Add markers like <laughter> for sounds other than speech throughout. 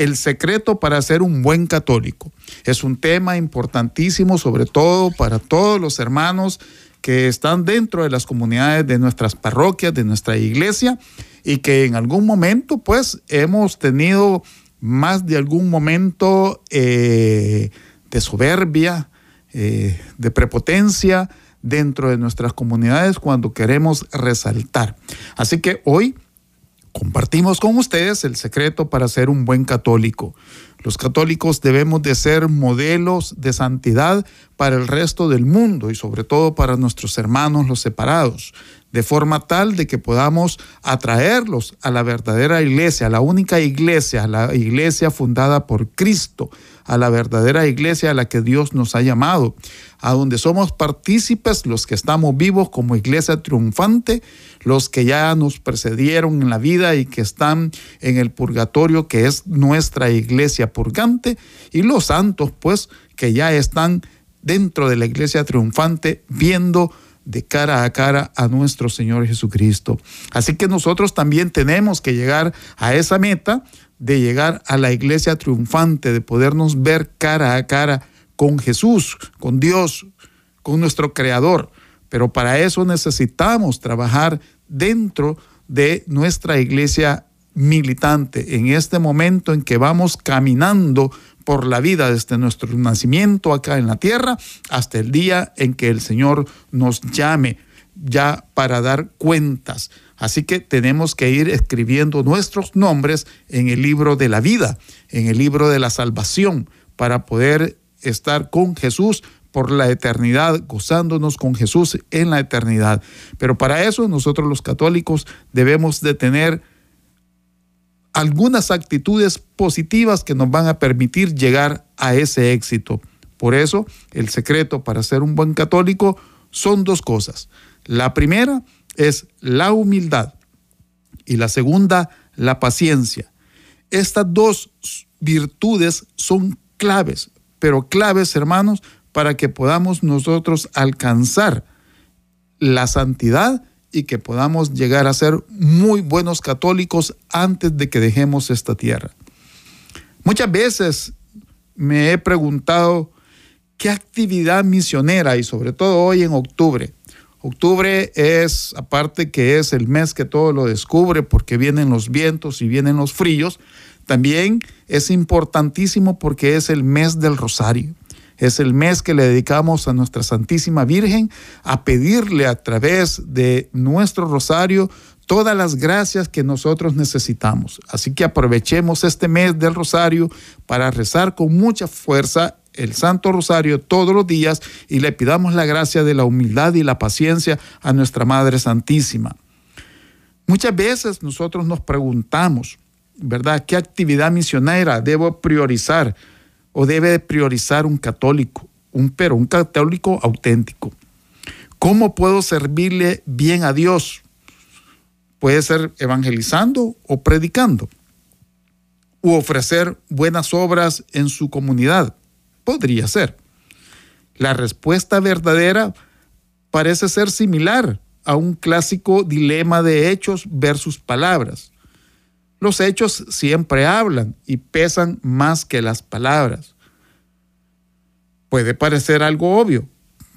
el secreto para ser un buen católico. Es un tema importantísimo, sobre todo para todos los hermanos que están dentro de las comunidades de nuestras parroquias, de nuestra iglesia, y que en algún momento, pues, hemos tenido más de algún momento eh, de soberbia, eh, de prepotencia dentro de nuestras comunidades cuando queremos resaltar. Así que hoy compartimos con ustedes el secreto para ser un buen católico. Los católicos debemos de ser modelos de santidad para el resto del mundo y sobre todo para nuestros hermanos los separados, de forma tal de que podamos atraerlos a la verdadera iglesia, a la única iglesia, a la iglesia fundada por Cristo, a la verdadera iglesia a la que Dios nos ha llamado, a donde somos partícipes los que estamos vivos como iglesia triunfante, los que ya nos precedieron en la vida y que están en el purgatorio, que es nuestra iglesia purgante, y los santos, pues, que ya están dentro de la iglesia triunfante viendo de cara a cara a nuestro Señor Jesucristo. Así que nosotros también tenemos que llegar a esa meta de llegar a la iglesia triunfante, de podernos ver cara a cara con Jesús, con Dios, con nuestro Creador. Pero para eso necesitamos trabajar dentro de nuestra iglesia militante, en este momento en que vamos caminando por la vida desde nuestro nacimiento acá en la tierra hasta el día en que el Señor nos llame ya para dar cuentas. Así que tenemos que ir escribiendo nuestros nombres en el libro de la vida, en el libro de la salvación, para poder estar con Jesús por la eternidad, gozándonos con Jesús en la eternidad. Pero para eso nosotros los católicos debemos de tener algunas actitudes positivas que nos van a permitir llegar a ese éxito. Por eso, el secreto para ser un buen católico son dos cosas. La primera es la humildad y la segunda, la paciencia. Estas dos virtudes son claves, pero claves, hermanos, para que podamos nosotros alcanzar la santidad y que podamos llegar a ser muy buenos católicos antes de que dejemos esta tierra. Muchas veces me he preguntado qué actividad misionera y sobre todo hoy en octubre. Octubre es, aparte que es el mes que todo lo descubre porque vienen los vientos y vienen los fríos, también es importantísimo porque es el mes del rosario. Es el mes que le dedicamos a nuestra Santísima Virgen a pedirle a través de nuestro rosario todas las gracias que nosotros necesitamos. Así que aprovechemos este mes del rosario para rezar con mucha fuerza el Santo Rosario todos los días y le pidamos la gracia de la humildad y la paciencia a nuestra Madre Santísima. Muchas veces nosotros nos preguntamos, ¿verdad? ¿Qué actividad misionera debo priorizar? O debe priorizar un católico, un pero un católico auténtico. ¿Cómo puedo servirle bien a Dios? Puede ser evangelizando o predicando, u ofrecer buenas obras en su comunidad. Podría ser. La respuesta verdadera parece ser similar a un clásico dilema de hechos versus palabras. Los hechos siempre hablan y pesan más que las palabras. Puede parecer algo obvio,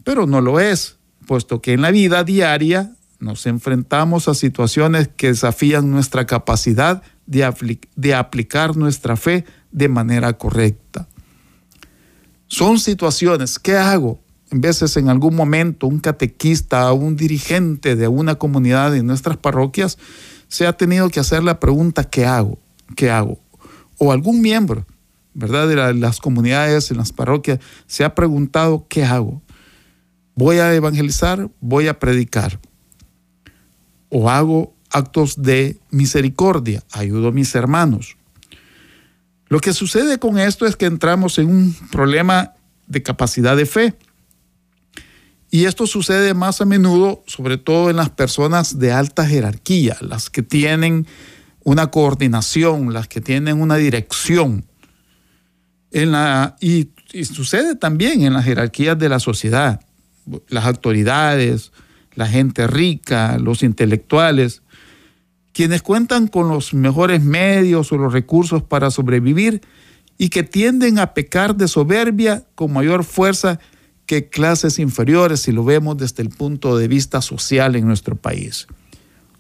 pero no lo es, puesto que en la vida diaria nos enfrentamos a situaciones que desafían nuestra capacidad de, aplicar nuestra fe de manera correcta. Son situaciones, ¿qué hago? En veces en algún momento un catequista o un dirigente de una comunidad en nuestras parroquias se ha tenido que hacer la pregunta, ¿qué hago? ¿Qué hago? O algún miembro, ¿verdad? De las comunidades, en las parroquias, se ha preguntado, ¿qué hago? ¿Voy a evangelizar? ¿Voy a predicar? ¿O hago actos de misericordia? ¿Ayudo a mis hermanos? Lo que sucede con esto es que entramos en un problema de capacidad de fe. Y esto sucede más a menudo, sobre todo en las personas de alta jerarquía, las que tienen una coordinación, las que tienen una dirección. En la, y, sucede también en las jerarquías de la sociedad, las autoridades, la gente rica, los intelectuales, quienes cuentan con los mejores medios o los recursos para sobrevivir y que tienden a pecar de soberbia con mayor fuerza que clases inferiores si lo vemos desde el punto de vista social en nuestro país.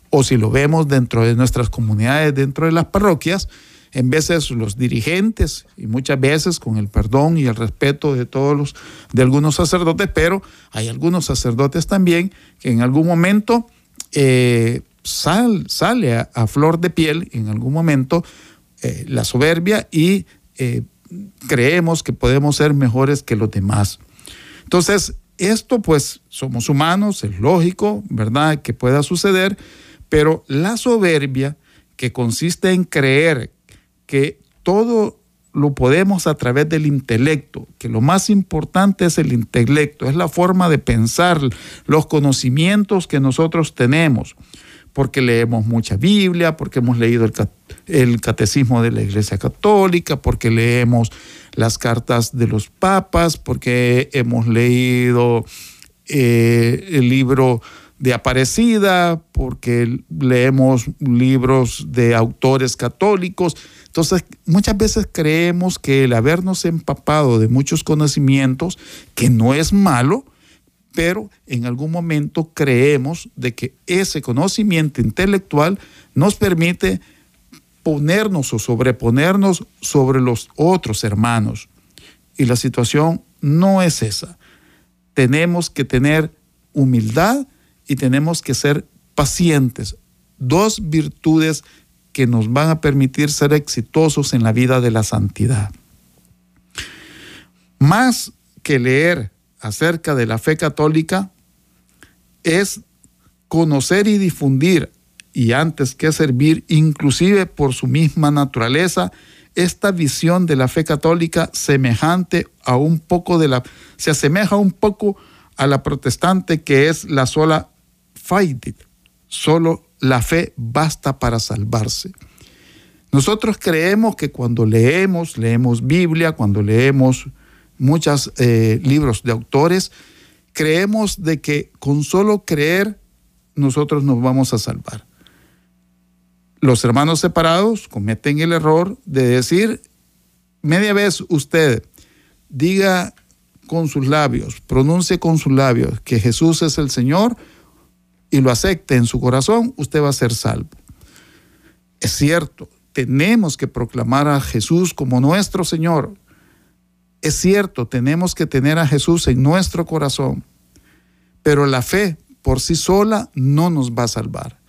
O si lo vemos dentro de nuestras comunidades, dentro de las parroquias, en veces los dirigentes y muchas veces con el perdón y el respeto de todos los de algunos sacerdotes, pero hay algunos sacerdotes también que en algún momento eh, sale a, flor de piel, en algún momento, eh, la soberbia y eh, creemos que podemos ser mejores que los demás. Entonces, esto pues somos humanos, es lógico, ¿verdad? Que pueda suceder, pero la soberbia que consiste en creer que todo lo podemos a través del intelecto, que lo más importante es el intelecto, es la forma de pensar, los conocimientos que nosotros tenemos, porque leemos mucha Biblia, porque hemos leído el, catecismo de la Iglesia Católica, porque leemos las cartas de los papas, porque hemos leído eh, el libro de Aparecida, porque leemos libros de autores católicos. Entonces, muchas veces creemos que el habernos empapado de muchos conocimientos, que no es malo, pero en algún momento creemos de que ese conocimiento intelectual nos permite ponernos o sobreponernos sobre los otros hermanos. Y la situación no es esa. Tenemos que tener humildad y tenemos que ser pacientes. Dos virtudes que nos van a permitir ser exitosos en la vida de la santidad. Más que leer acerca de la fe católica es conocer y difundir y antes que servir, inclusive por su misma naturaleza, esta visión de la fe católica semejante a un poco de la, se asemeja un poco a la protestante que es la sola fide, solo la fe basta para salvarse. Nosotros creemos que cuando leemos, leemos Biblia, cuando leemos muchos eh, libros de autores, creemos de que con solo creer nosotros nos vamos a salvar los hermanos separados cometen el error de decir, media vez usted diga con sus labios, pronuncie con sus labios que Jesús es el Señor y lo acepte en su corazón, usted va a ser salvo. Es cierto, tenemos que proclamar a Jesús como nuestro Señor. Es cierto, tenemos que tener a Jesús en nuestro corazón, pero la fe por sí sola no nos va a salvar.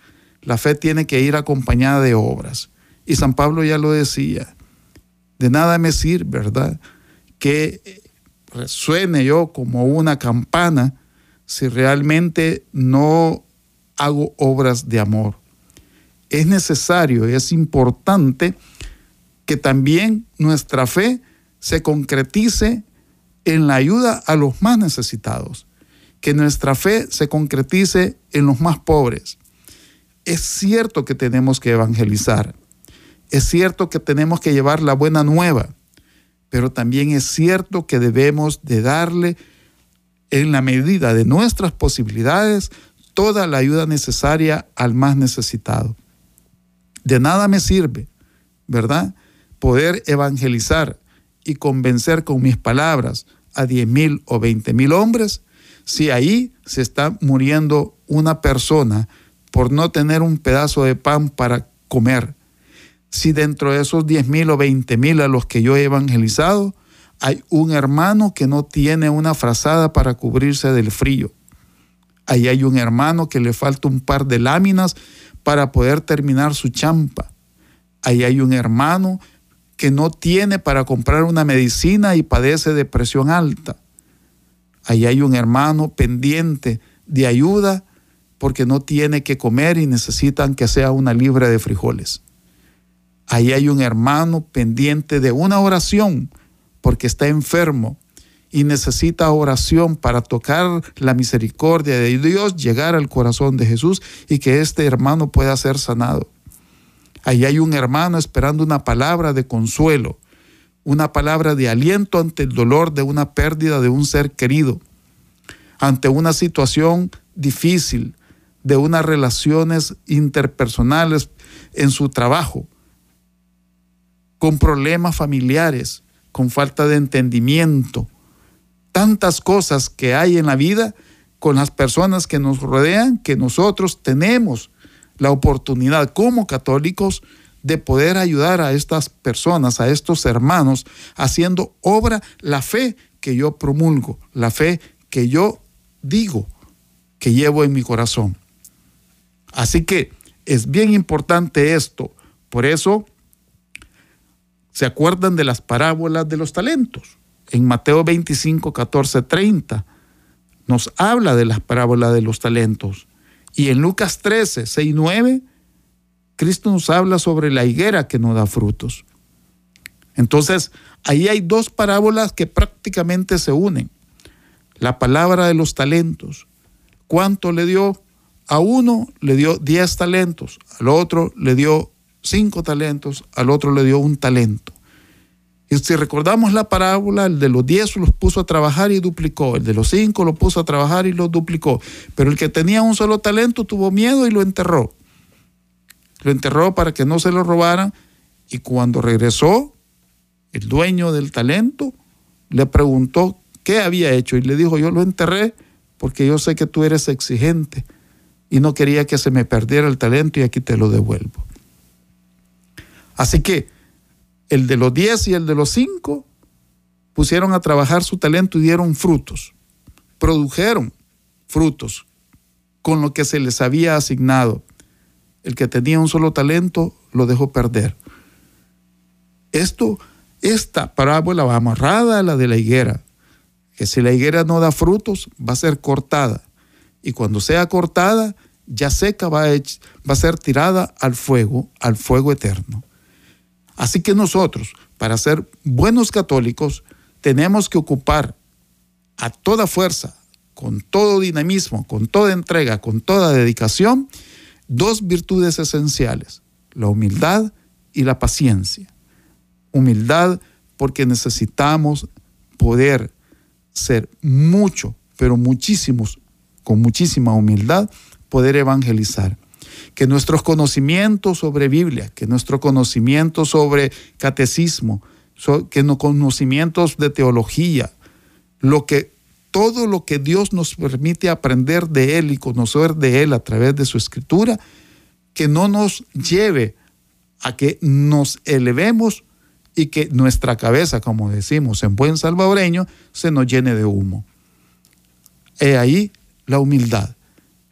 La fe tiene que ir acompañada de obras. Y San Pablo ya lo decía, de nada me sirve, ¿verdad? Que resuene yo como una campana si realmente no hago obras de amor. Es necesario, es importante que también nuestra fe se concretice en la ayuda a los más necesitados, que nuestra fe se concretice en los más pobres, es cierto que tenemos que evangelizar, es cierto que tenemos que llevar la buena nueva, pero también es cierto que debemos de darle en la medida de nuestras posibilidades toda la ayuda necesaria al más necesitado. De nada me sirve, ¿verdad? Poder evangelizar y convencer con mis palabras a 10 mil o 20 mil hombres si ahí se está muriendo una persona por no tener un pedazo de pan para comer. Si dentro de esos 10 mil o 20 mil a los que yo he evangelizado, hay un hermano que no tiene una frazada para cubrirse del frío. Ahí hay un hermano que le falta un par de láminas para poder terminar su champa. Ahí hay un hermano que no tiene para comprar una medicina y padece de presión alta. Ahí hay un hermano pendiente de ayuda porque no tiene que comer y necesitan que sea una libra de frijoles. Ahí hay un hermano pendiente de una oración porque está enfermo y necesita oración para tocar la misericordia de Dios, llegar al corazón de Jesús y que este hermano pueda ser sanado. Ahí hay un hermano esperando una palabra de consuelo, una palabra de aliento ante el dolor de una pérdida de un ser querido, ante una situación difícil, de unas relaciones interpersonales en su trabajo, con problemas familiares, con falta de entendimiento, tantas cosas que hay en la vida con las personas que nos rodean, que nosotros tenemos la oportunidad como católicos de poder ayudar a estas personas, a estos hermanos, haciendo obra la fe que yo promulgo, la fe que yo digo, que llevo en mi corazón. Así que es bien importante esto. Por eso, ¿se acuerdan de las parábolas de los talentos? En Mateo 25, 14, 30 nos habla de las parábolas de los talentos. Y en Lucas 13, 6, 9, Cristo nos habla sobre la higuera que no da frutos. Entonces, ahí hay dos parábolas que prácticamente se unen. La palabra de los talentos. ¿Cuánto le dio? A uno le dio 10 talentos, al otro le dio 5 talentos, al otro le dio un talento. Y si recordamos la parábola, el de los 10 los puso a trabajar y duplicó, el de los 5 lo puso a trabajar y lo duplicó, pero el que tenía un solo talento tuvo miedo y lo enterró. Lo enterró para que no se lo robaran y cuando regresó, el dueño del talento le preguntó qué había hecho y le dijo, yo lo enterré porque yo sé que tú eres exigente y no quería que se me perdiera el talento y aquí te lo devuelvo. Así que el de los 10 y el de los 5 pusieron a trabajar su talento y dieron frutos, produjeron frutos con lo que se les había asignado. El que tenía un solo talento lo dejó perder. Esto, esta parábola va amarrada a la de la higuera, que si la higuera no da frutos, va a ser cortada. Y cuando sea cortada, ya seca, va a, ser tirada al fuego, al fuego eterno. Así que nosotros, para ser buenos católicos, tenemos que ocupar a toda fuerza, con todo dinamismo, con toda entrega, con toda dedicación, dos virtudes esenciales, la humildad y la paciencia. Humildad porque necesitamos poder ser mucho, pero muchísimos, con muchísima humildad, poder evangelizar que nuestros conocimientos sobre Biblia, que nuestro conocimiento sobre catecismo, que los conocimientos de teología, lo que todo lo que Dios nos permite aprender de Él y conocer de Él a través de su escritura, que no nos lleve a que nos elevemos y que nuestra cabeza, como decimos en buen salvadoreño, se nos llene de humo. He ahí la humildad,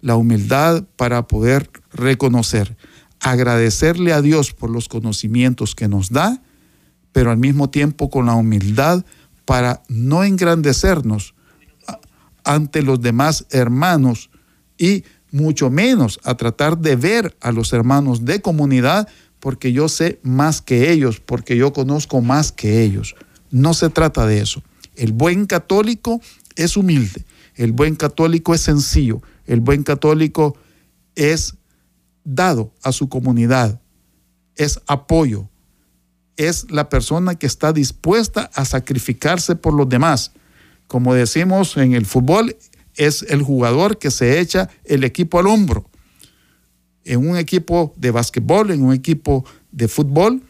la humildad para poder reconocer, agradecerle a Dios por los conocimientos que nos da, pero al mismo tiempo con la humildad para no engrandecernos ante los demás hermanos y mucho menos a tratar de ver a los hermanos de comunidad porque yo sé más que ellos, porque yo conozco más que ellos. No se trata de eso. El buen católico es humilde, el buen católico es sencillo, el buen católico es dado a su comunidad, es apoyo, es la persona que está dispuesta a sacrificarse por los demás. Como decimos en el fútbol, es el jugador que se echa el equipo al hombro. En un equipo de básquetbol, en un equipo de fútbol,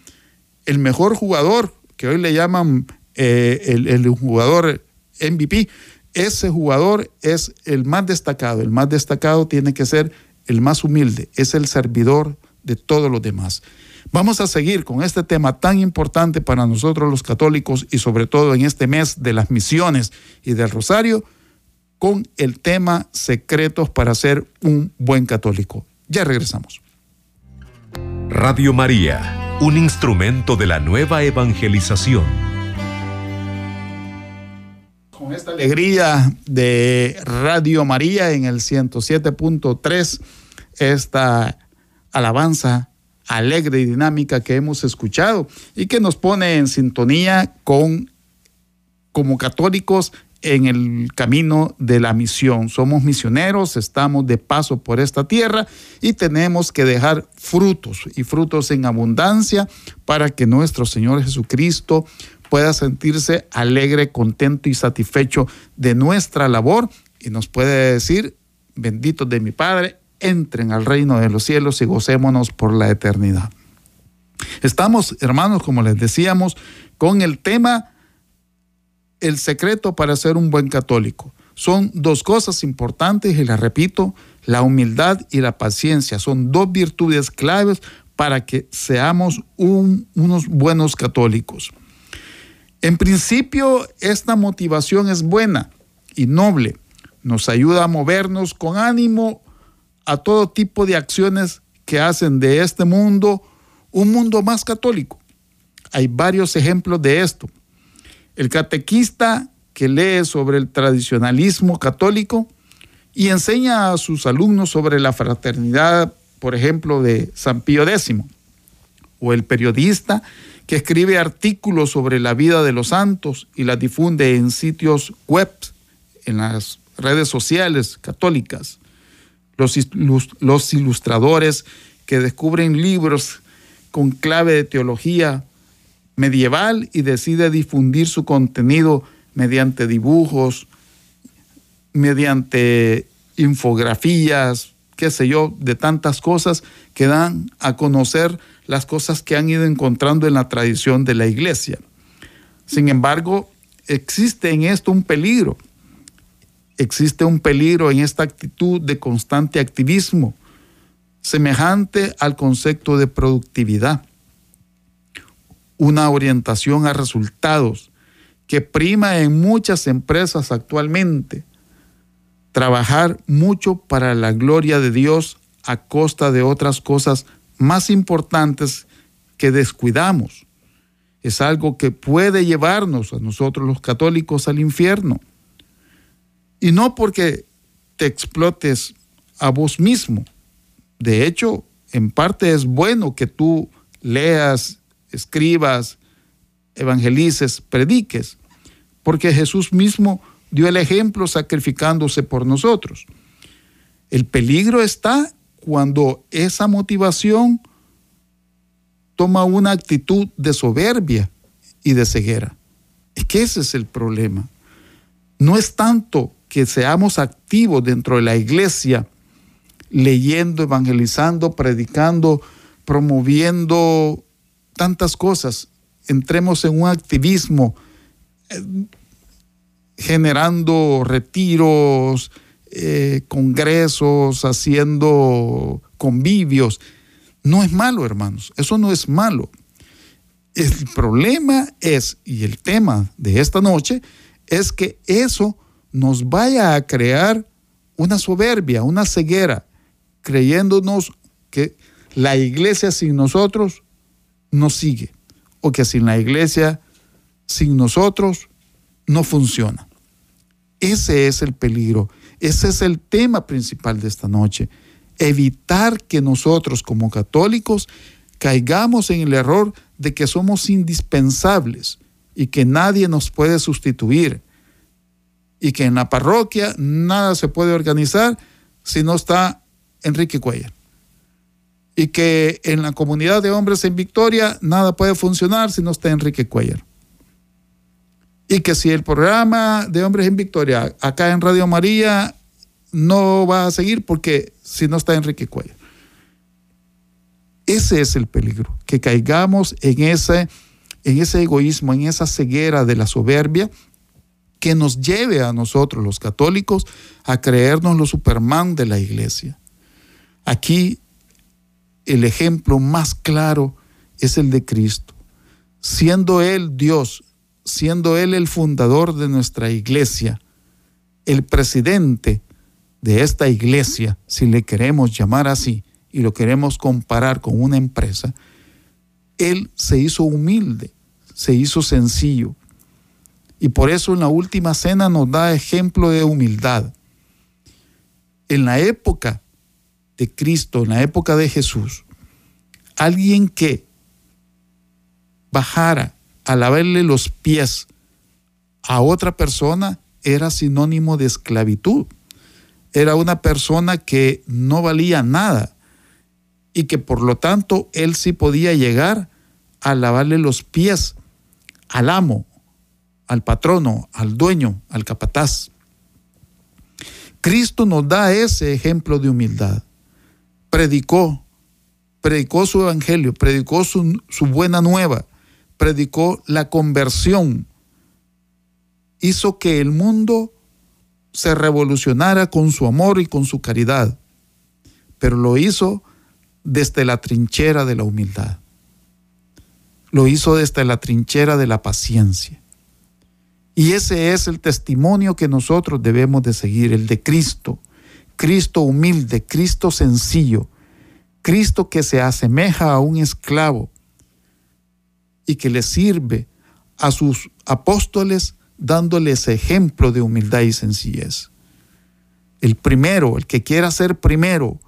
el mejor jugador, que hoy le llaman eh, el, el jugador MVP, ese jugador es el más destacado. El más destacado tiene que ser el más humilde, es el servidor de todos los demás. Vamos a seguir con este tema tan importante para nosotros los católicos y sobre todo en este mes de las misiones y del rosario, con el tema secretos para ser un buen católico. Ya regresamos. Radio María, un instrumento de la nueva evangelización. Esta alegría de Radio María en el 107.3, esta alabanza alegre y dinámica que hemos escuchado y que nos pone en sintonía con como católicos en el camino de la misión. Somos misioneros, estamos de paso por esta tierra y tenemos que dejar frutos y frutos en abundancia para que nuestro Señor Jesucristo pueda sentirse alegre, contento y satisfecho de nuestra labor y nos puede decir, bendito de mi Padre, entren al reino de los cielos y gocémonos por la eternidad. Estamos, hermanos, como les decíamos, con el tema el secreto para ser un buen católico. Son dos cosas importantes y las repito, la humildad y la paciencia. Son dos virtudes claves para que seamos unos buenos católicos. En principio, esta motivación es buena y noble. Nos ayuda a movernos con ánimo a todo tipo de acciones que hacen de este mundo un mundo más católico. Hay varios ejemplos de esto. El catequista que lee sobre el tradicionalismo católico y enseña a sus alumnos sobre la fraternidad, por ejemplo, de San Pío X, o el periodista que escribe artículos sobre la vida de los santos y las difunde en sitios web, en las redes sociales católicas, los, los ilustradores que descubren libros con clave de teología medieval y decide difundir su contenido mediante dibujos, mediante infografías, qué sé yo, de tantas cosas que dan a conocer las cosas que han ido encontrando en la tradición de la iglesia. Sin embargo, existe en esto un peligro. Existe un peligro en esta actitud de constante activismo, semejante al concepto de productividad. Una orientación a resultados que prima en muchas empresas actualmente. Trabajar mucho para la gloria de Dios a costa de otras cosas más importantes que descuidamos. Es algo que puede llevarnos a nosotros los católicos al infierno. Y no porque te explotes a vos mismo. De hecho, en parte es bueno que tú leas, escribas, evangelices, prediques, porque Jesús mismo dio el ejemplo sacrificándose por nosotros. El peligro está cuando esa motivación toma una actitud de soberbia y de ceguera. Es que ese es el problema. No es tanto que seamos activos dentro de la iglesia, leyendo, evangelizando, predicando, promoviendo tantas cosas, entremos en un activismo eh, generando retiros, eh, congresos, haciendo convivios. No es malo, hermanos, eso no es malo. El problema es, y el tema de esta noche, es que eso nos vaya a crear una soberbia, una ceguera, creyéndonos que la iglesia sin nosotros no sigue o que sin la iglesia, sin nosotros, no funciona. Ese es el peligro, ese es el tema principal de esta noche. Evitar que nosotros como católicos caigamos en el error de que somos indispensables y que nadie nos puede sustituir y que en la parroquia nada se puede organizar si no está Enrique Cuellar y que en la comunidad de hombres en Victoria nada puede funcionar si no está Enrique Cuellar. Y que si el programa de hombres en Victoria acá en Radio María no va a seguir porque si no está Enrique Cuellar. Ese es el peligro, que caigamos en ese, en ese egoísmo, en esa ceguera de la soberbia que nos lleve a nosotros los católicos a creernos los Superman de la iglesia. Aquí el ejemplo más claro es el de Cristo. Siendo Él Dios, siendo Él el fundador de nuestra iglesia, el presidente de esta iglesia, si le queremos llamar así y lo queremos comparar con una empresa, Él se hizo humilde, se hizo sencillo. Y por eso en la última cena nos da ejemplo de humildad. En la época de Cristo, en la época de Jesús, alguien que bajara a lavarle los pies a otra persona era sinónimo de esclavitud. Era una persona que no valía nada y que por lo tanto él sí podía llegar a lavarle los pies al amo, al patrono, al dueño, al capataz. Cristo nos da ese ejemplo de humildad. predicó, predicó su evangelio, predicó su, su buena nueva, predicó la conversión, hizo que el mundo se revolucionara con su amor y con su caridad, pero lo hizo desde la trinchera de la humildad. Lo hizo desde la trinchera de la paciencia. Y ese es el testimonio que nosotros debemos de seguir, el de Cristo. Cristo humilde, Cristo sencillo, Cristo que se asemeja a un esclavo y que le sirve a sus apóstoles dándoles ejemplo de humildad y sencillez. El primero, el que quiera ser primero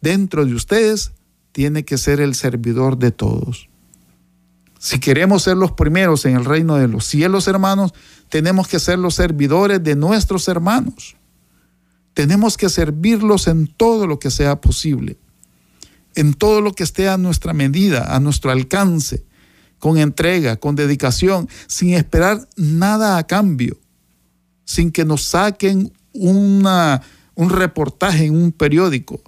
dentro de ustedes, tiene que ser el servidor de todos. Si queremos ser los primeros en el reino de los cielos, hermanos, tenemos que ser los servidores de nuestros hermanos. Tenemos que servirlos en todo lo que sea posible, en todo lo que esté a nuestra medida, a nuestro alcance, con entrega, con dedicación, sin esperar nada a cambio, sin que nos saquen un reportaje en un periódico,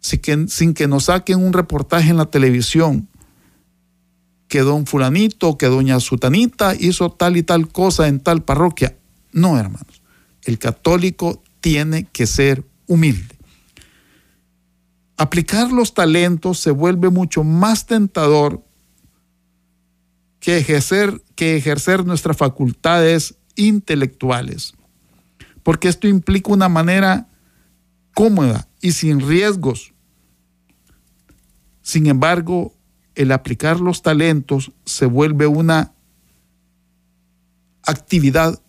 sin que, sin que nos saquen un reportaje en la televisión, que don fulanito, que doña sutanita hizo tal y tal cosa en tal parroquia. No, hermanos. El católico tiene que ser humilde. Aplicar los talentos se vuelve mucho más tentador que ejercer, que ejercer nuestras facultades intelectuales, porque esto implica una manera cómoda y sin riesgos. Sin embargo, el aplicar los talentos se vuelve una actividad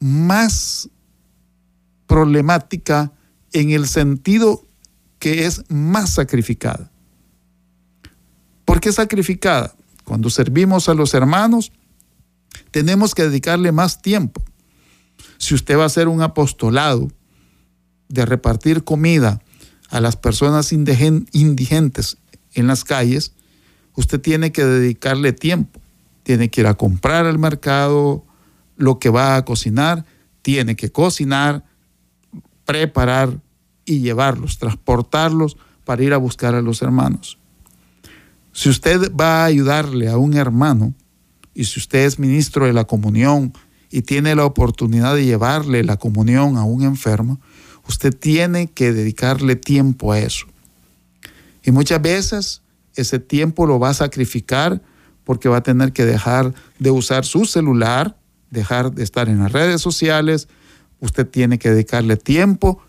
más problemática en el sentido que es más sacrificada. ¿Por qué sacrificada? Cuando servimos a los hermanos, tenemos que dedicarle más tiempo. Si usted va a hacer un apostolado de repartir comida a las personas indigentes en las calles, usted tiene que dedicarle tiempo. Tiene que ir a comprar al mercado lo que va a cocinar, tiene que cocinar, preparar y llevarlos, transportarlos para ir a buscar a los hermanos. Si usted va a ayudarle a un hermano y si usted es ministro de la comunión y tiene la oportunidad de llevarle la comunión a un enfermo, usted tiene que dedicarle tiempo a eso. Y muchas veces ese tiempo lo va a sacrificar porque va a tener que dejar de usar su celular, dejar de estar en las redes sociales. Usted tiene que dedicarle tiempo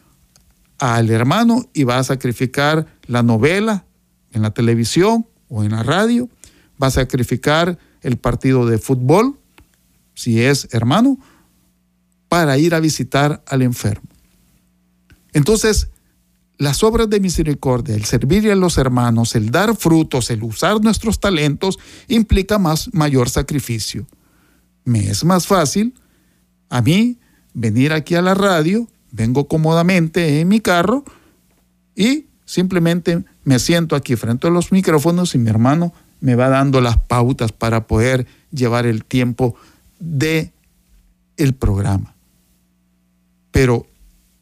al hermano y va a sacrificar la novela en la televisión o en la radio. Va a sacrificar el partido de fútbol, si es hermano, para ir a visitar al enfermo. Entonces, las obras de misericordia, el servir a los hermanos, el dar frutos, el usar nuestros talentos, implica más mayor sacrificio. Me es más fácil a mí venir aquí a la radio, vengo cómodamente en mi carro y simplemente me siento aquí frente a los micrófonos y mi hermano me va dando las pautas para poder llevar el tiempo de el programa. Pero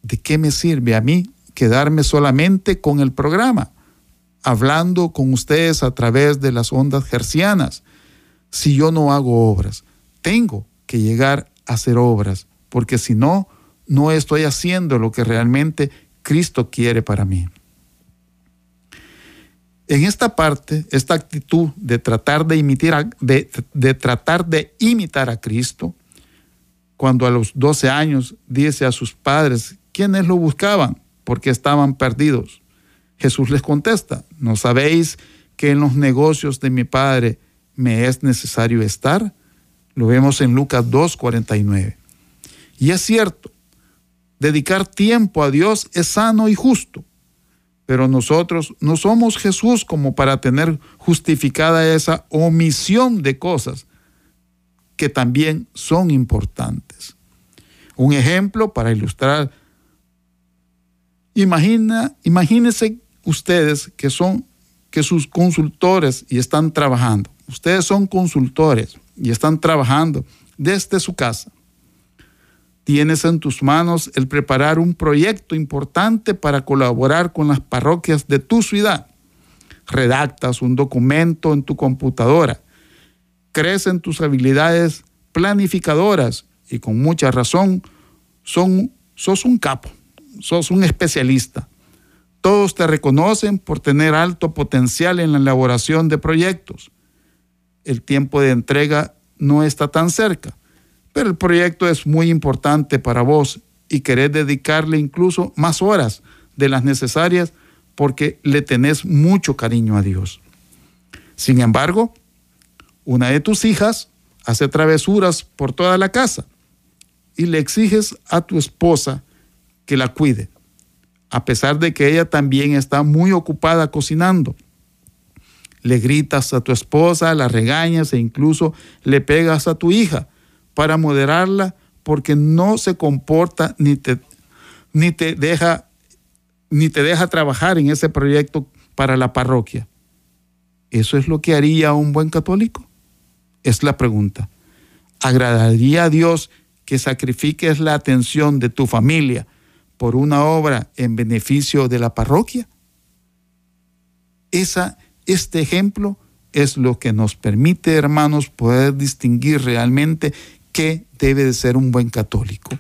¿de qué me sirve a mí quedarme solamente con el programa, hablando con ustedes a través de las ondas gercianas. Si yo no hago obras, tengo que llegar a hacer obras, porque si no, no estoy haciendo lo que realmente Cristo quiere para mí. En esta parte, esta actitud de tratar de, imitar de, de tratar de imitar a Cristo, cuando a los 12 años dice a sus padres, ¿quiénes lo buscaban? porque estaban perdidos. Jesús les contesta, ¿no sabéis que en los negocios de mi Padre me es necesario estar? Lo vemos en Lucas 2, 49. Y es cierto, dedicar tiempo a Dios es sano y justo, pero nosotros no somos Jesús como para tener justificada esa omisión de cosas que también son importantes. Un ejemplo para ilustrar Imagina, imagínense ustedes que son que sus consultores y están trabajando. Ustedes son consultores y están trabajando desde su casa. Tienes en tus manos el preparar un proyecto importante para colaborar con las parroquias de tu ciudad. Redactas un documento en tu computadora. Crees en tus habilidades planificadoras y con mucha razón son, sos un capo, sos un especialista. Todos te reconocen por tener alto potencial en la elaboración de proyectos. El tiempo de entrega no está tan cerca pero el proyecto es muy importante para vos y querés dedicarle incluso más horas de las necesarias porque le tenés mucho cariño a Dios. Sin embargo, una de tus hijas hace travesuras por toda la casa y le exiges a tu esposa que la cuide, a pesar de que ella también está muy ocupada cocinando. Le gritas a tu esposa, la regañas e incluso le pegas a tu hija para moderarla porque no se comporta ni te, ni te deja ni te deja trabajar en ese proyecto para la parroquia. ¿Eso es lo que haría un buen católico? Es la pregunta. ¿Agradaría a Dios que sacrifiques la atención de tu familia por una obra en beneficio de la parroquia? Esa, este ejemplo es lo que nos permite, hermanos, poder distinguir realmente qué debe de ser un buen católico.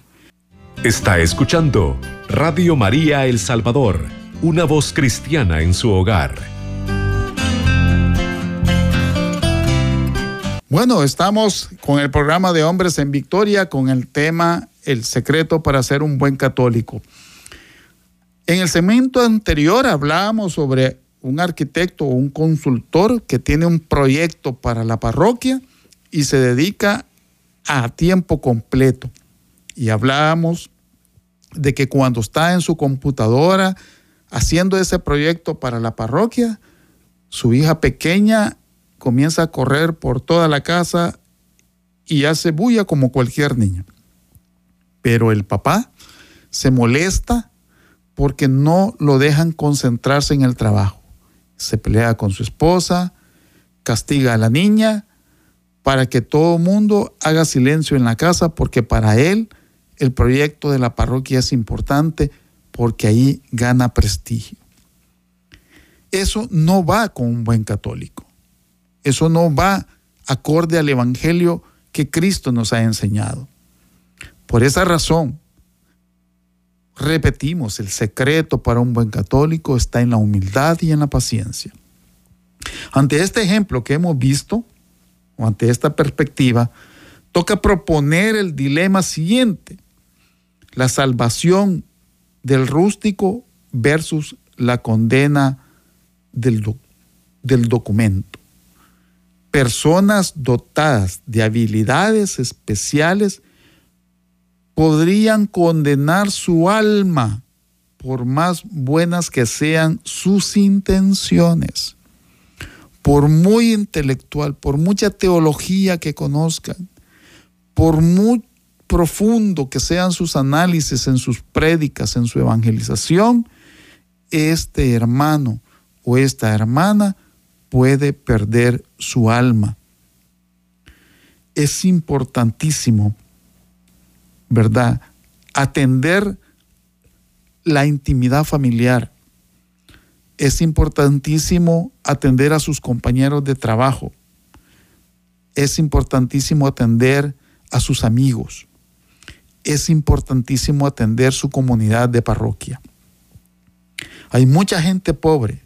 Está escuchando Radio María El Salvador, una voz cristiana en su hogar. Bueno, estamos con el programa de Hombres en Victoria con el tema El secreto para ser un buen católico. En el segmento anterior hablábamos sobre un arquitecto o un consultor que tiene un proyecto para la parroquia y se dedica a tiempo completo. Y hablábamos de que cuando está en su computadora haciendo ese proyecto para la parroquia, su hija pequeña comienza a correr por toda la casa y hace bulla como cualquier niño. Pero el papá se molesta porque no lo dejan concentrarse en el trabajo. Se pelea con su esposa, castiga a la niña para que todo mundo haga silencio en la casa, porque para él el proyecto de la parroquia es importante, porque ahí gana prestigio. Eso no va con un buen católico. Eso no va acorde al Evangelio que Cristo nos ha enseñado. Por esa razón, repetimos, el secreto para un buen católico está en la humildad y en la paciencia. Ante este ejemplo que hemos visto, o ante esta perspectiva, toca proponer el dilema siguiente, la salvación del rústico versus la condena del, del documento. Personas dotadas de habilidades especiales podrían condenar su alma por más buenas que sean sus intenciones por muy intelectual, por mucha teología que conozcan, por muy profundo que sean sus análisis en sus prédicas, en su evangelización, este hermano o esta hermana puede perder su alma. Es importantísimo, ¿verdad? Atender la intimidad familiar, es importantísimo atender a sus compañeros de trabajo. Es importantísimo atender a sus amigos. Es importantísimo atender su comunidad de parroquia. Hay mucha gente pobre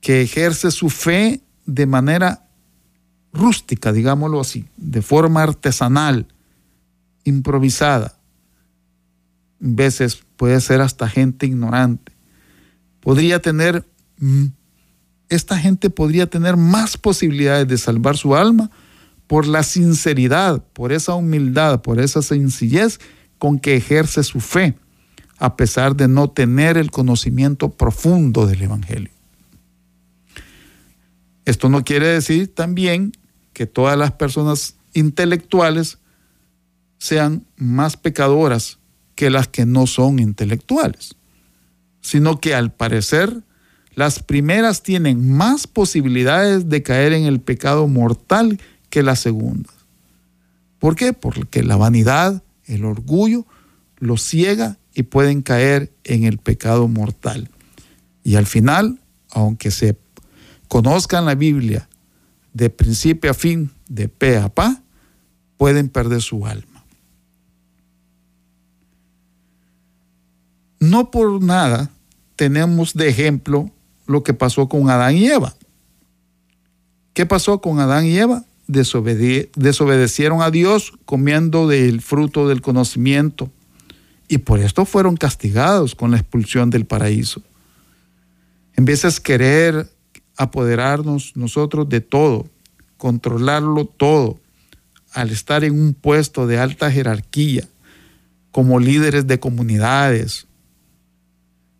que ejerce su fe de manera rústica, digámoslo así, de forma artesanal, improvisada. A veces puede ser hasta gente ignorante podría tener, mm, esta gente podría tener más posibilidades de salvar su alma por la sinceridad, por esa humildad, por esa sencillez con que ejerce su fe, a pesar de no tener el conocimiento profundo del Evangelio. Esto no quiere decir también que todas las personas intelectuales sean más pecadoras que las que no son intelectuales sino que al parecer las primeras tienen más posibilidades de caer en el pecado mortal que las segundas. ¿Por qué? Porque la vanidad el orgullo los ciega y pueden caer en el pecado mortal. Y al final, aunque se conozcan la Biblia de principio a fin, de pe a pa, pueden perder su alma. No por nada tenemos de ejemplo lo que pasó con Adán y Eva. ¿Qué pasó con Adán y Eva? desobedecieron a Dios comiendo del fruto del conocimiento y por esto fueron castigados con la expulsión del paraíso. En vez de querer apoderarnos nosotros de todo, controlarlo todo, al estar en un puesto de alta jerarquía, como líderes de comunidades,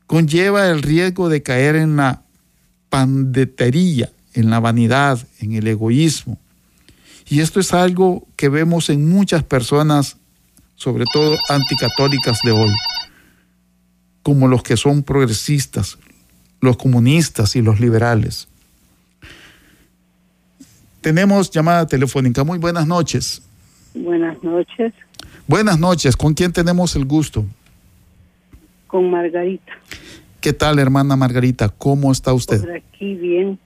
conlleva el riesgo de caer en la pandetería, en la vanidad, en el egoísmo. Y esto es algo que vemos en muchas personas, sobre todo anticatólicas de hoy, como los que son progresistas, los comunistas y los liberales. Tenemos llamada telefónica. Muy buenas noches. Buenas noches. Buenas noches. ¿Con quién tenemos el gusto? Con Margarita. ¿Qué tal, hermana Margarita? ¿Cómo está usted? Por aquí bien.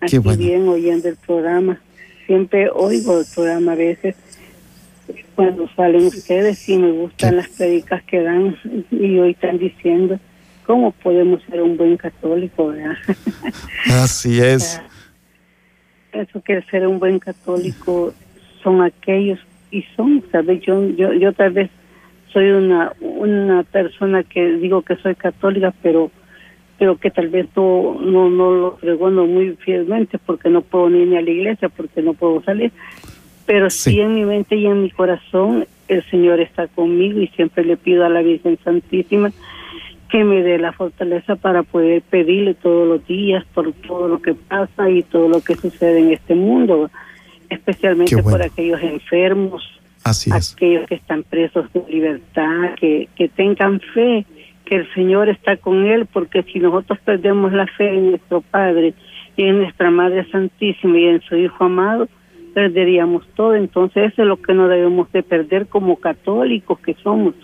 Aquí bien, oyendo el programa. Siempre oigo el programa a veces cuando salen ustedes y me gustan las predicas que dan y hoy están diciendo cómo podemos ser un buen católico, ¿verdad? <laughs> Así es. Eso que ser un buen católico son aquellos y son, ¿sabes? Yo, yo, yo tal vez soy una, una persona que digo que soy católica, pero pero que tal vez no, no, no lo pregono muy fielmente porque no puedo ni a la iglesia, porque no puedo salir. Pero sí. en mi mente y en mi corazón el Señor está conmigo y siempre le pido a la Virgen Santísima que me dé la fortaleza para poder pedirle todos los días por todo lo que pasa y todo lo que sucede en este mundo, especialmente por aquellos enfermos, aquellos que están presos de libertad, que, que tengan fe, que el Señor está con él, porque si nosotros perdemos la fe en nuestro Padre y en nuestra Madre Santísima y en su Hijo amado, perderíamos todo. Entonces eso es lo que no debemos de perder como católicos que somos.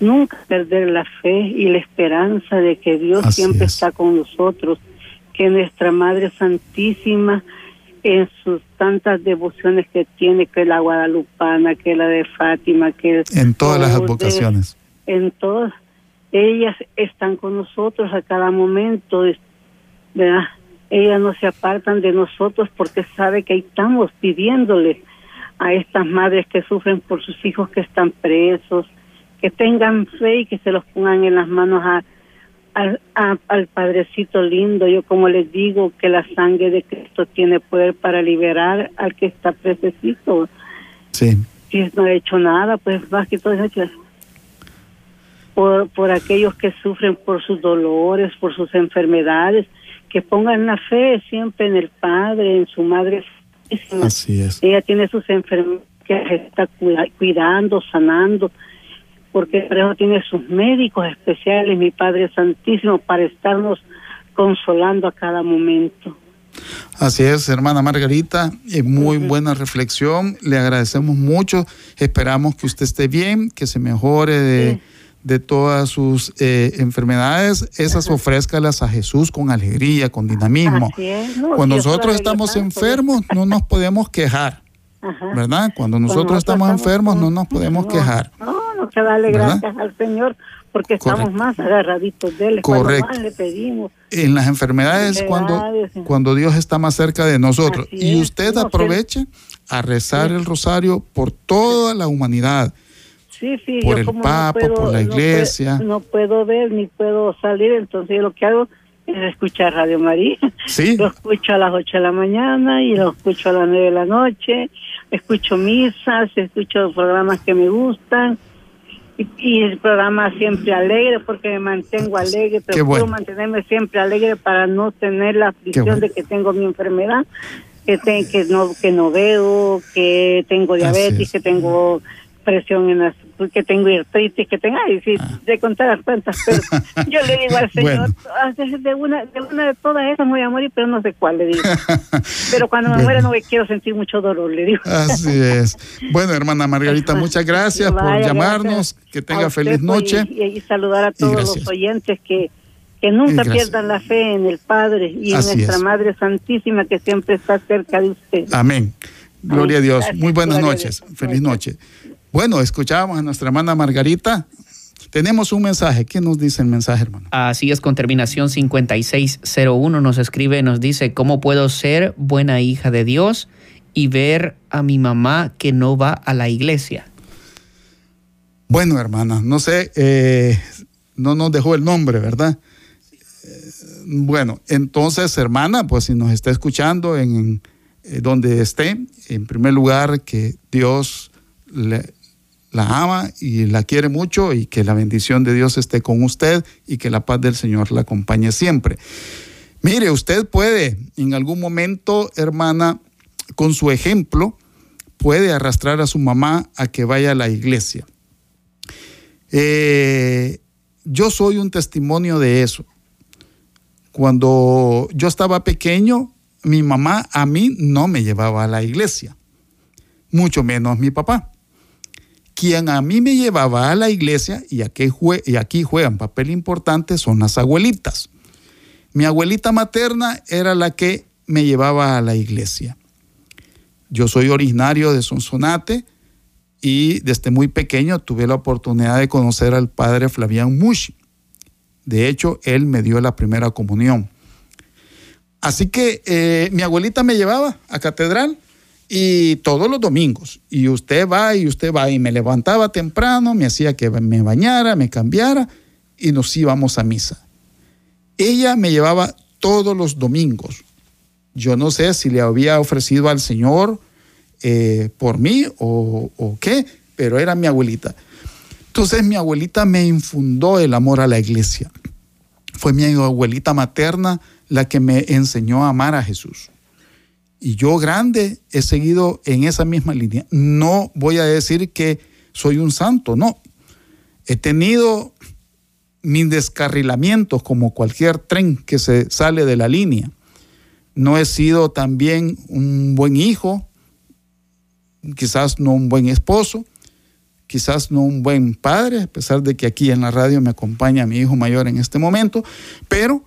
Nunca perder la fe y la esperanza de que Dios siempre está con nosotros, que nuestra Madre Santísima en sus tantas devociones que tiene, que la guadalupana, que la de Fátima, que... En todas las advocaciones. En todas. Ellas están con nosotros a cada momento, ¿verdad? Ellas no se apartan de nosotros porque sabe que estamos pidiéndole a estas madres que sufren por sus hijos que están presos, que tengan fe y que se los pongan en las manos a, al Padrecito lindo. Yo como les digo que la sangre de Cristo tiene poder para liberar al que está presecito. Sí. Si no ha hecho nada, pues más que todo por, por aquellos que sufren por sus dolores, por sus enfermedades, que pongan la fe siempre en el Padre, en su Madre. Así es. Ella tiene sus enfermedades que está cuidando, sanando, porque por eso tiene sus médicos especiales, mi Padre Santísimo, para estarnos consolando a cada momento. Así es, hermana Margarita, muy buena reflexión, le agradecemos mucho, esperamos que usted esté bien, que se mejore de, de todas sus eh, enfermedades, esas ofrézcalas a Jesús con alegría, con dinamismo. Cuando nosotros estamos enfermos no nos podemos quejar, ¿verdad? Cuando nosotros estamos enfermos no nos podemos quejar. No, no que darle gracias al Señor porque estamos más agarraditos de él. Correcto. le pedimos. En las enfermedades, cuando, cuando Dios está más cerca de nosotros. y usted aproveche a rezar el rosario por toda la humanidad Sí, sí, por el Papa, por la iglesia. No puedo, ver ni puedo salir, entonces yo lo que hago es escuchar Radio María. Sí. <laughs> Lo escucho a las 8 de la mañana y lo escucho a las 9 de la noche. Escucho misas, escucho programas que me gustan. Y, el programa siempre alegre porque me mantengo alegre, pero puedo mantenerme siempre alegre para no tener la aflicción de que tengo mi enfermedad, que, que, no, que no veo, que tengo diabetes, que tengo presión en las que tengo artritis, que tengo, ay, sí, Ah. de contar cuentas, pero <laughs> yo le digo al Señor, "Ah, de- una de una de todas esas me voy a morir, pero no sé cuál, le digo. <laughs> Pero cuando me Bueno. muera no me quiero sentir mucho dolor, le digo. Así es. Bueno, hermana Margarita, muchas gracias por Vaya, llamarnos. gracias Que tenga feliz pues, noche. Y, y saludar a todos los oyentes que, que nunca Y gracias. pierdan la fe en el Padre y en Así nuestra es. Madre Santísima que siempre está cerca de usted. Amén. Gloria a Dios. Gracias, Muy buenas gloria noches. Feliz noche. Bueno, escuchábamos a nuestra hermana Margarita. Tenemos un mensaje. ¿Qué nos dice el mensaje, hermano? Así es, con terminación 5601 nos escribe, nos dice, ¿cómo puedo ser buena hija de Dios y ver a mi mamá que no va a la iglesia? Bueno, hermana, no sé, eh, no nos dejó el nombre, ¿verdad? Eh, bueno, entonces, hermana, pues si nos está escuchando en eh, donde esté, en primer lugar, que Dios le- la ama y la quiere mucho y que la bendición de Dios esté con usted y que la paz del Señor la acompañe siempre. Mire, usted puede en algún momento, hermana, con su ejemplo, puede arrastrar a su mamá a que vaya a la iglesia. Eh, yo soy un testimonio de eso. Cuando yo estaba pequeño, mi mamá a mí no me llevaba a la iglesia, mucho menos mi papá. Quien a mí me llevaba a la iglesia, y aquí, juegan papel importante, son las abuelitas. Mi abuelita materna era la que me llevaba a la iglesia. Yo soy originario de Sonsonate, y desde muy pequeño tuve la oportunidad de conocer al padre Flavián Mushi. De hecho, él me dio la primera comunión. Así que eh, mi abuelita me llevaba a catedral y todos los domingos. Y usted va y usted va y me levantaba temprano, me hacía que me bañara, me cambiara y nos íbamos a misa. Ella me llevaba todos los domingos. Yo no sé si le había ofrecido al Señor eh, por mí o, o qué, pero era mi abuelita. Entonces mi abuelita me infundó el amor a la iglesia. Fue mi abuelita materna la que me enseñó a amar a Jesús. Y yo grande he seguido en esa misma línea. No voy a decir que soy un santo, no. He tenido mis descarrilamientos como cualquier tren que se sale de la línea. No he sido también un buen hijo, quizás no un buen esposo, quizás no un buen padre, a pesar de que aquí en la radio me acompaña mi hijo mayor en este momento, pero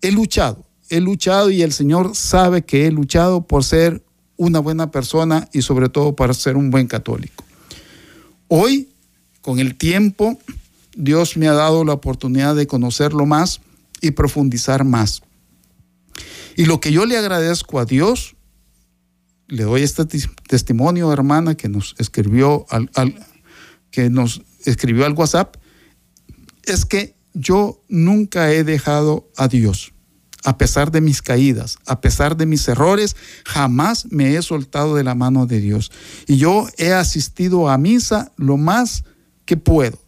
he luchado, he luchado y el Señor sabe que he luchado por ser una buena persona y sobre todo para ser un buen católico. Hoy, con el tiempo, Dios me ha dado la oportunidad de conocerlo más y profundizar más. Y lo que yo le agradezco a Dios, le doy este testimonio, hermana, que nos escribió al, al- que nos escribió al WhatsApp, es que yo nunca he dejado a Dios. A pesar de mis caídas, a pesar de mis errores, jamás me he soltado de la mano de Dios. Y yo he asistido a misa lo más que puedo.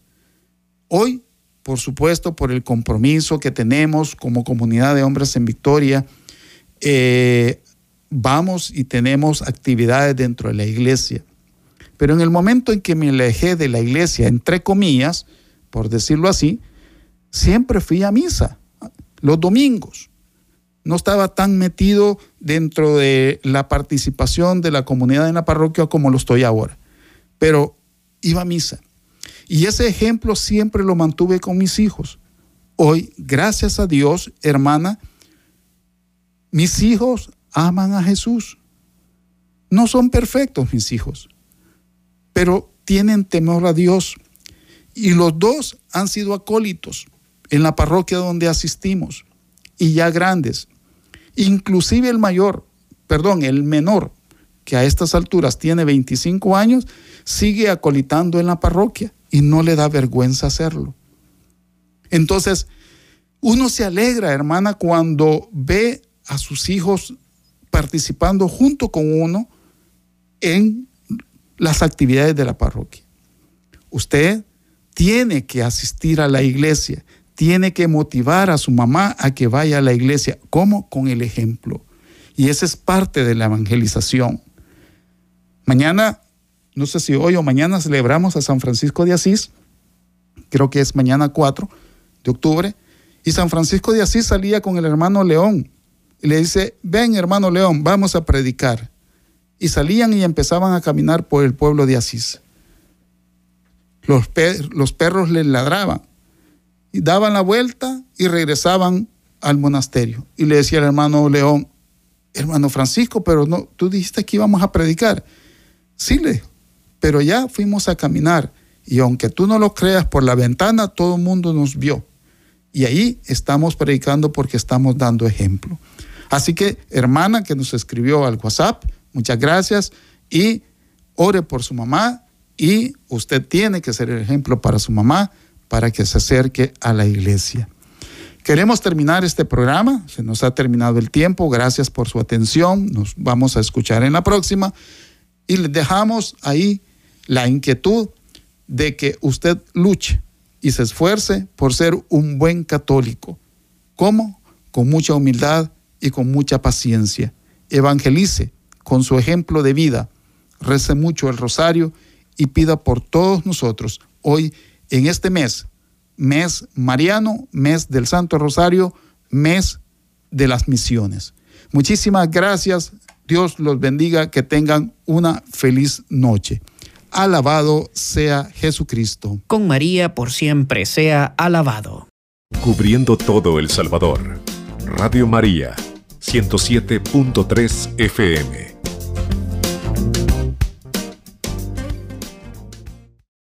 Hoy, por supuesto, por el compromiso que tenemos como comunidad de hombres en Victoria, eh, vamos y tenemos actividades dentro de la iglesia. Pero en el momento en que me alejé de la iglesia, entre comillas, por decirlo así, siempre fui a misa, los domingos. No estaba tan metido dentro de la participación de la comunidad en la parroquia como lo estoy ahora. Pero iba a misa. Y ese ejemplo siempre lo mantuve con mis hijos. Hoy, gracias a Dios, hermana, mis hijos aman a Jesús. No son perfectos mis hijos, pero tienen temor a Dios. Y los dos han sido acólitos en la parroquia donde asistimos, y ya grandes. Inclusive el mayor, perdón, el menor, que a estas alturas tiene 25 años, sigue acolitando en la parroquia y no le da vergüenza hacerlo. Entonces, uno se alegra, hermana, cuando ve a sus hijos participando junto con uno en las actividades de la parroquia. Usted tiene que asistir a la iglesia, tiene que motivar a su mamá a que vaya a la iglesia. ¿Cómo? Con el ejemplo. Y esa es parte de la evangelización. Mañana no sé si hoy o mañana celebramos a San Francisco de Asís, creo que es mañana 4 de octubre, y San Francisco de Asís salía con el hermano León y le dice, ven hermano León, vamos a predicar. Y salían y empezaban a caminar por el pueblo de Asís. Los, los perros le ladraban y daban la vuelta y regresaban al monasterio. Y le decía el hermano León, hermano Francisco, pero no, tú dijiste que íbamos a predicar. Sí, le, pero ya fuimos a caminar y aunque tú no lo creas por la ventana, todo el mundo nos vio. Y ahí estamos predicando porque estamos dando ejemplo. Así que, hermana que nos escribió al WhatsApp, muchas gracias y ore por su mamá y usted tiene que ser el ejemplo para su mamá para que se acerque a la iglesia. Queremos terminar este programa, se nos ha terminado el tiempo, gracias por su atención, nos vamos a escuchar en la próxima y le dejamos ahí la inquietud de que usted luche y se esfuerce por ser un buen católico. ¿Cómo? Con mucha humildad y con mucha paciencia. Evangelice con su ejemplo de vida, rece mucho el rosario y pida por todos nosotros hoy en este mes, mes mariano, mes del Santo Rosario, mes de las misiones. Muchísimas gracias. Dios los bendiga, que tengan una feliz noche. Alabado sea Jesucristo. Con María por siempre sea alabado. Cubriendo todo El Salvador. Radio María, 107.3 FM.